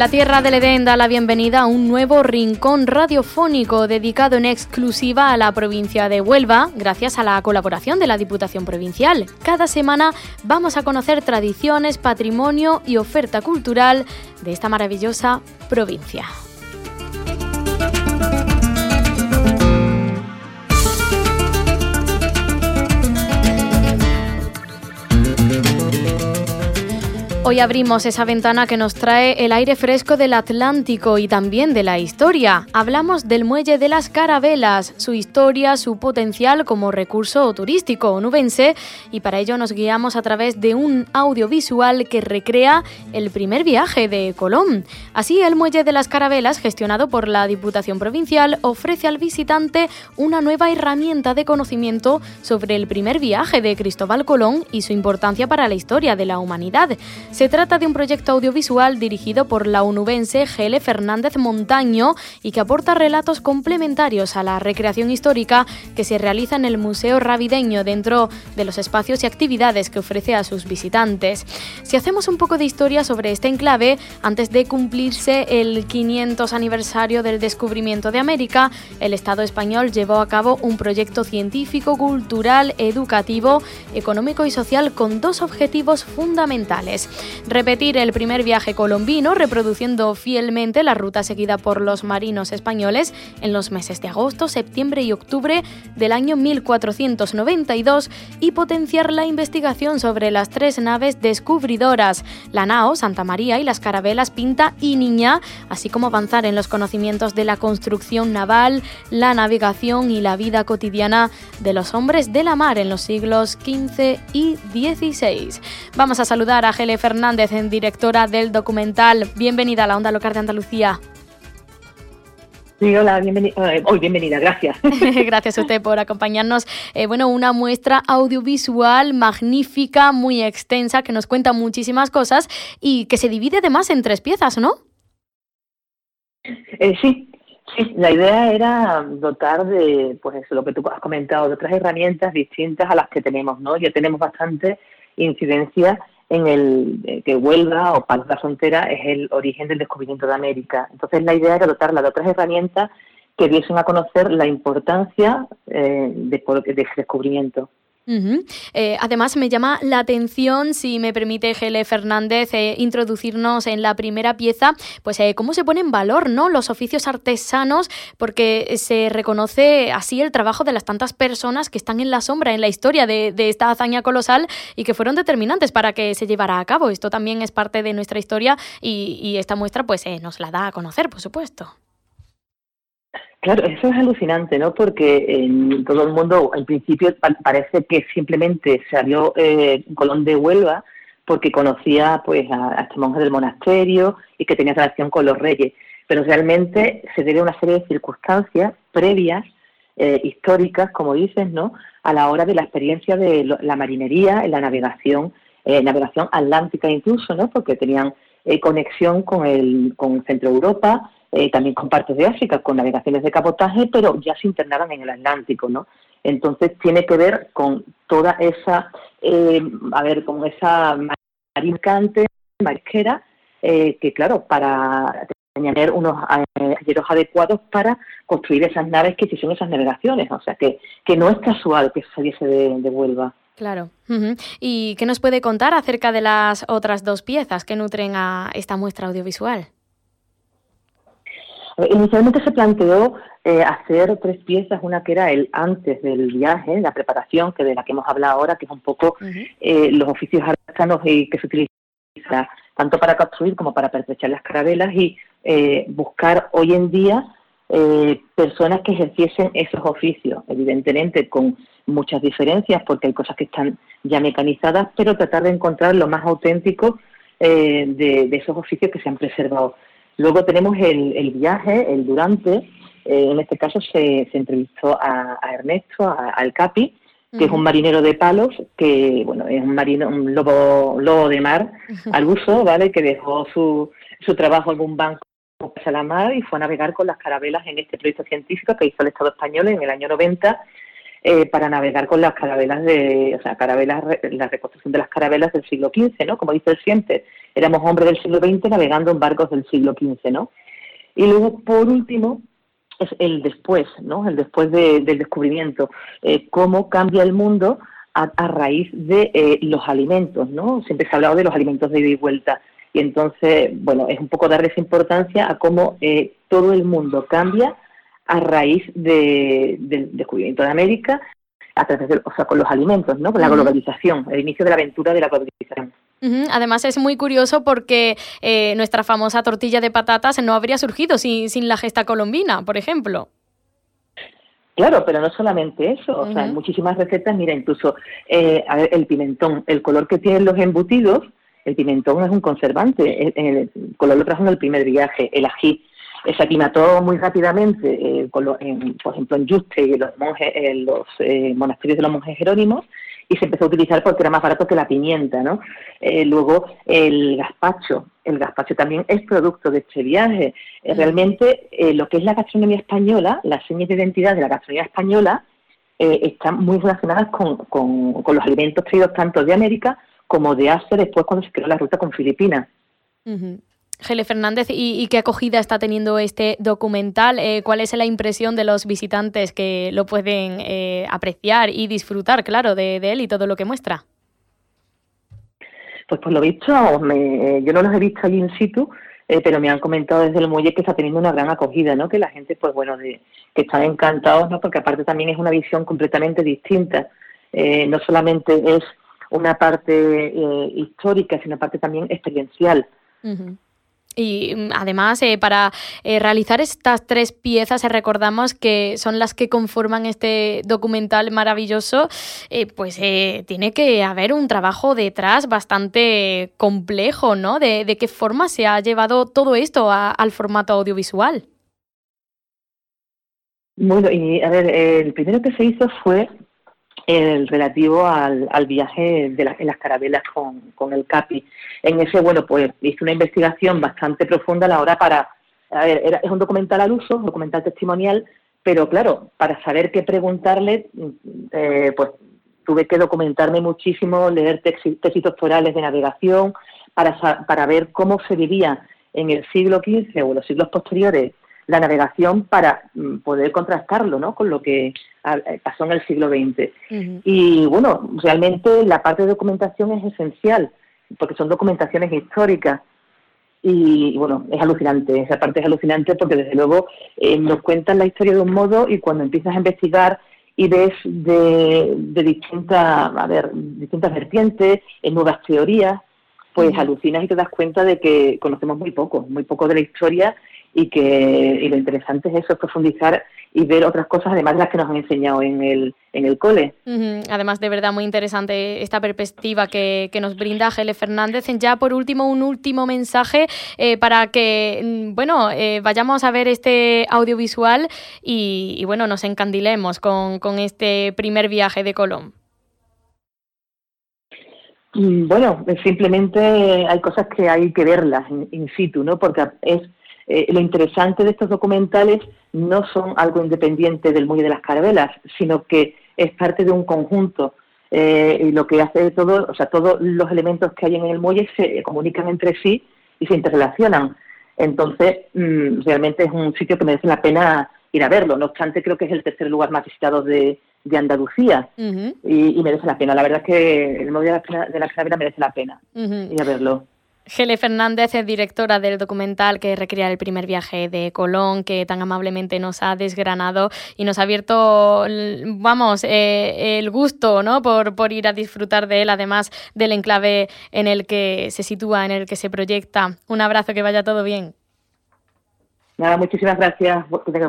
La Tierra del Edén da la bienvenida a un nuevo rincón radiofónico dedicado en exclusiva a la provincia de Huelva, gracias a la colaboración de la Diputación Provincial. Cada semana vamos a conocer tradiciones, patrimonio y oferta cultural de esta maravillosa provincia. Hoy abrimos esa ventana que nos trae el aire fresco del Atlántico y también de la historia. Hablamos del muelle de las carabelas, su historia, su potencial como recurso turístico onubense y para ello nos guiamos a través de un audiovisual que recrea el primer viaje de Colón. Así, el muelle de las carabelas, gestionado por la Diputación Provincial, ofrece al visitante una nueva herramienta de conocimiento sobre el primer viaje de Cristóbal Colón y su importancia para la historia de la humanidad. Se trata de un proyecto audiovisual dirigido por la unubense Gele Fernández Montaño y que aporta relatos complementarios a la recreación histórica que se realiza en el Museo Ravideño dentro de los espacios y actividades que ofrece a sus visitantes. Si hacemos un poco de historia sobre este enclave, antes de cumplirse el 500 aniversario del descubrimiento de América, el Estado español llevó a cabo un proyecto científico, cultural, educativo, económico y social con dos objetivos fundamentales repetir el primer viaje colombino, reproduciendo fielmente la ruta seguida por los marinos españoles en los meses de agosto, septiembre y octubre del año 1492 y potenciar la investigación sobre las tres naves descubridoras, la Nao, Santa María y las carabelas Pinta y Niña, así como avanzar en los conocimientos de la construcción naval, la navegación y la vida cotidiana de los hombres de la mar en los siglos XV y XVI. Vamos a saludar a Gele Fernández, directora del documental. Bienvenida a la Onda Local de Andalucía. Sí, hola, bienvenida. Eh, hoy bienvenida, gracias. gracias a usted por acompañarnos. Eh, bueno, una muestra audiovisual magnífica, muy extensa, que nos cuenta muchísimas cosas y que se divide además en tres piezas, ¿no? Eh, sí, sí, la idea era dotar de, pues lo que tú has comentado, de otras herramientas distintas a las que tenemos, ¿no? Ya tenemos bastante incidencia en el eh, que Huelva o de la Frontera es el origen del descubrimiento de América. Entonces la idea era dotarla de otras herramientas que diesen a conocer la importancia eh, de, de ese descubrimiento. Eh, además, me llama la atención, si me permite Gele Fernández, eh, introducirnos en la primera pieza, pues eh, cómo se pone en valor ¿no? los oficios artesanos, porque se reconoce así el trabajo de las tantas personas que están en la sombra en la historia de, esta hazaña colosal y que fueron determinantes para que se llevara a cabo. Esto también es parte de nuestra historia y, y esta muestra pues nos la da a conocer, por supuesto. Claro, eso es alucinante, ¿no? Porque en todo el mundo, en principio, parece que simplemente salió eh, Colón de Huelva porque conocía pues a, este monje del monasterio y que tenía relación con los reyes. Pero realmente se debe a una serie de circunstancias previas, eh, históricas, como dices, ¿no? A la hora de la experiencia de la marinería, en la navegación, eh, navegación atlántica incluso, ¿no? Porque tenían eh, conexión con el con Centro Europa, eh, también con partes de África, con navegaciones de cabotaje, pero ya se internaban en el Atlántico, ¿no? Entonces tiene que ver con toda esa, eh, a ver, con esa marincante, marisquera, eh, que claro, para tener unos talleros adecuados para construir esas naves que son esas navegaciones, o sea que, que no es casual que saliese de, de Huelva. Claro. ¿Y qué nos puede contar acerca de las otras dos piezas que nutren a esta muestra audiovisual? Inicialmente se planteó eh, hacer tres piezas, una que era el antes del viaje, la preparación, que de la que hemos hablado ahora, que es un poco eh, los oficios artesanos que se utilizan tanto para construir como para pertrechar las carabelas y eh, buscar hoy en día personas que ejerciesen esos oficios, evidentemente con muchas diferencias porque hay cosas que están ya mecanizadas, pero tratar de encontrar lo más auténtico de esos oficios que se han preservado. Luego tenemos el, viaje, el durante. Eh, en este caso se, entrevistó a, Ernesto, al Capi, que es un marinero de palos, que bueno, es un marino, un lobo, lobo de mar al uso, ¿vale? Que dejó su, su trabajo en un banco a la mar y fue a navegar con las carabelas en este proyecto científico que hizo el Estado español en el año 90 eh, para navegar con las carabelas de, o sea, carabelas, la reconstrucción de las carabelas del siglo XV, ¿no? Como dice el siempre, éramos hombres del siglo XX navegando en barcos del siglo XV, ¿no? Y luego, por último, es el después, ¿no? El después del descubrimiento, eh, cómo cambia el mundo a, raíz de eh, los alimentos, ¿no? Siempre se ha hablado de los alimentos de ida y vuelta. Y entonces, bueno, es un poco darle esa importancia a cómo eh, todo el mundo cambia a raíz del descubrimiento de América, a través de, o sea, con los alimentos, ¿no? Con la globalización, el inicio de la aventura de la globalización. Además es muy curioso porque eh, nuestra famosa tortilla de patatas no habría surgido sin, sin la gesta colombina, por ejemplo. Claro, pero no solamente eso, o sea, en muchísimas recetas, mira, incluso eh, a ver, el pimentón, el color que tienen los embutidos, el pimentón es un conservante, el, color lo trajo en el primer viaje, el ají, se aclimató muy rápidamente, eh, por ejemplo, en Yuste y los, monjes, en los monasterios de los monjes jerónimos, y se empezó a utilizar porque era más barato que la pimienta, ¿no? Eh, luego el gazpacho, el gazpacho también es producto de este viaje. Eh, realmente eh, lo que es la gastronomía española, las señas de identidad de la gastronomía española están muy relacionadas con, con, los alimentos traídos tanto de América como de Asia después cuando se creó la ruta con Filipinas. Gele Fernández, ¿y, qué acogida está teniendo este documental? Eh, ¿Cuál es la impresión de los visitantes que lo pueden eh, apreciar y disfrutar, claro, de, él y todo lo que muestra? Pues por lo visto, yo no los he visto allí in situ, eh, pero me han comentado desde el muelle que está teniendo una gran acogida, ¿no? Que la gente, pues bueno, de, que están encantados, ¿no? Porque aparte también es una visión completamente distinta. no solamente es una parte histórica, sino parte también experiencial. Y mm, además, eh, para eh, realizar estas tres piezas, eh, recordamos que son las que conforman este documental maravilloso, pues tiene que haber un trabajo detrás bastante complejo, ¿no? De, qué forma se ha llevado todo esto al formato audiovisual. Bueno, y a ver, el primero que se hizo fue el relativo al, viaje de en las carabelas con, el CAPI. En ese, bueno, pues hice una investigación bastante profunda a la hora para, a ver, es un documental al uso, un documental testimonial, pero claro, para saber qué preguntarle, eh, pues tuve que documentarme muchísimo, leer tesis, doctorales de navegación, para, para ver cómo se vivía en el siglo XV o los siglos posteriores la navegación para mm, poder contrastarlo ¿no? con lo que eh, pasó en el siglo XX. Y bueno, realmente la parte de documentación es esencial, porque son documentaciones históricas. Y, bueno, es alucinante, esa parte es alucinante porque desde luego eh, nos cuentan la historia de un modo y cuando empiezas a investigar y ves de, distintas, a ver, distintas vertientes, en nuevas teorías, pues alucinas y te das cuenta de que conocemos muy poco, muy poco de la historia y que lo interesante es eso, profundizar y ver otras cosas además de las que nos han enseñado en el, en el cole. Además, de verdad, muy interesante esta perspectiva que, que nos brinda Gele Fernández. Ya por último, un último mensaje eh, para que, mm, bueno, eh, vayamos a ver este audiovisual y, bueno, nos encandilemos con, con este primer viaje de Colón. Mm, bueno, simplemente hay cosas que hay que verlas in situ, ¿no? Porque es eh, lo interesante de estos documentales no son algo independiente del muelle de las carabelas, sino que es parte de un conjunto. Eh, y lo que hace todo, o sea, todos los elementos que hay en el muelle se comunican entre sí y se interrelacionan. Entonces, mm, realmente es un sitio que merece la pena ir a verlo. No obstante, creo que es el tercer lugar más visitado de, Andalucía y, merece la pena. La verdad es que el muelle de las carabelas merece la pena ir a verlo. Gele Fernández es directora del documental que recrea el primer viaje de Colón, que tan amablemente nos ha desgranado y nos ha abierto, vamos, eh, el gusto ¿no? por, por ir a disfrutar de él, además del enclave en el que se sitúa, en el que se proyecta. Un abrazo, que vaya todo bien. Nada, muchísimas gracias. Que tengas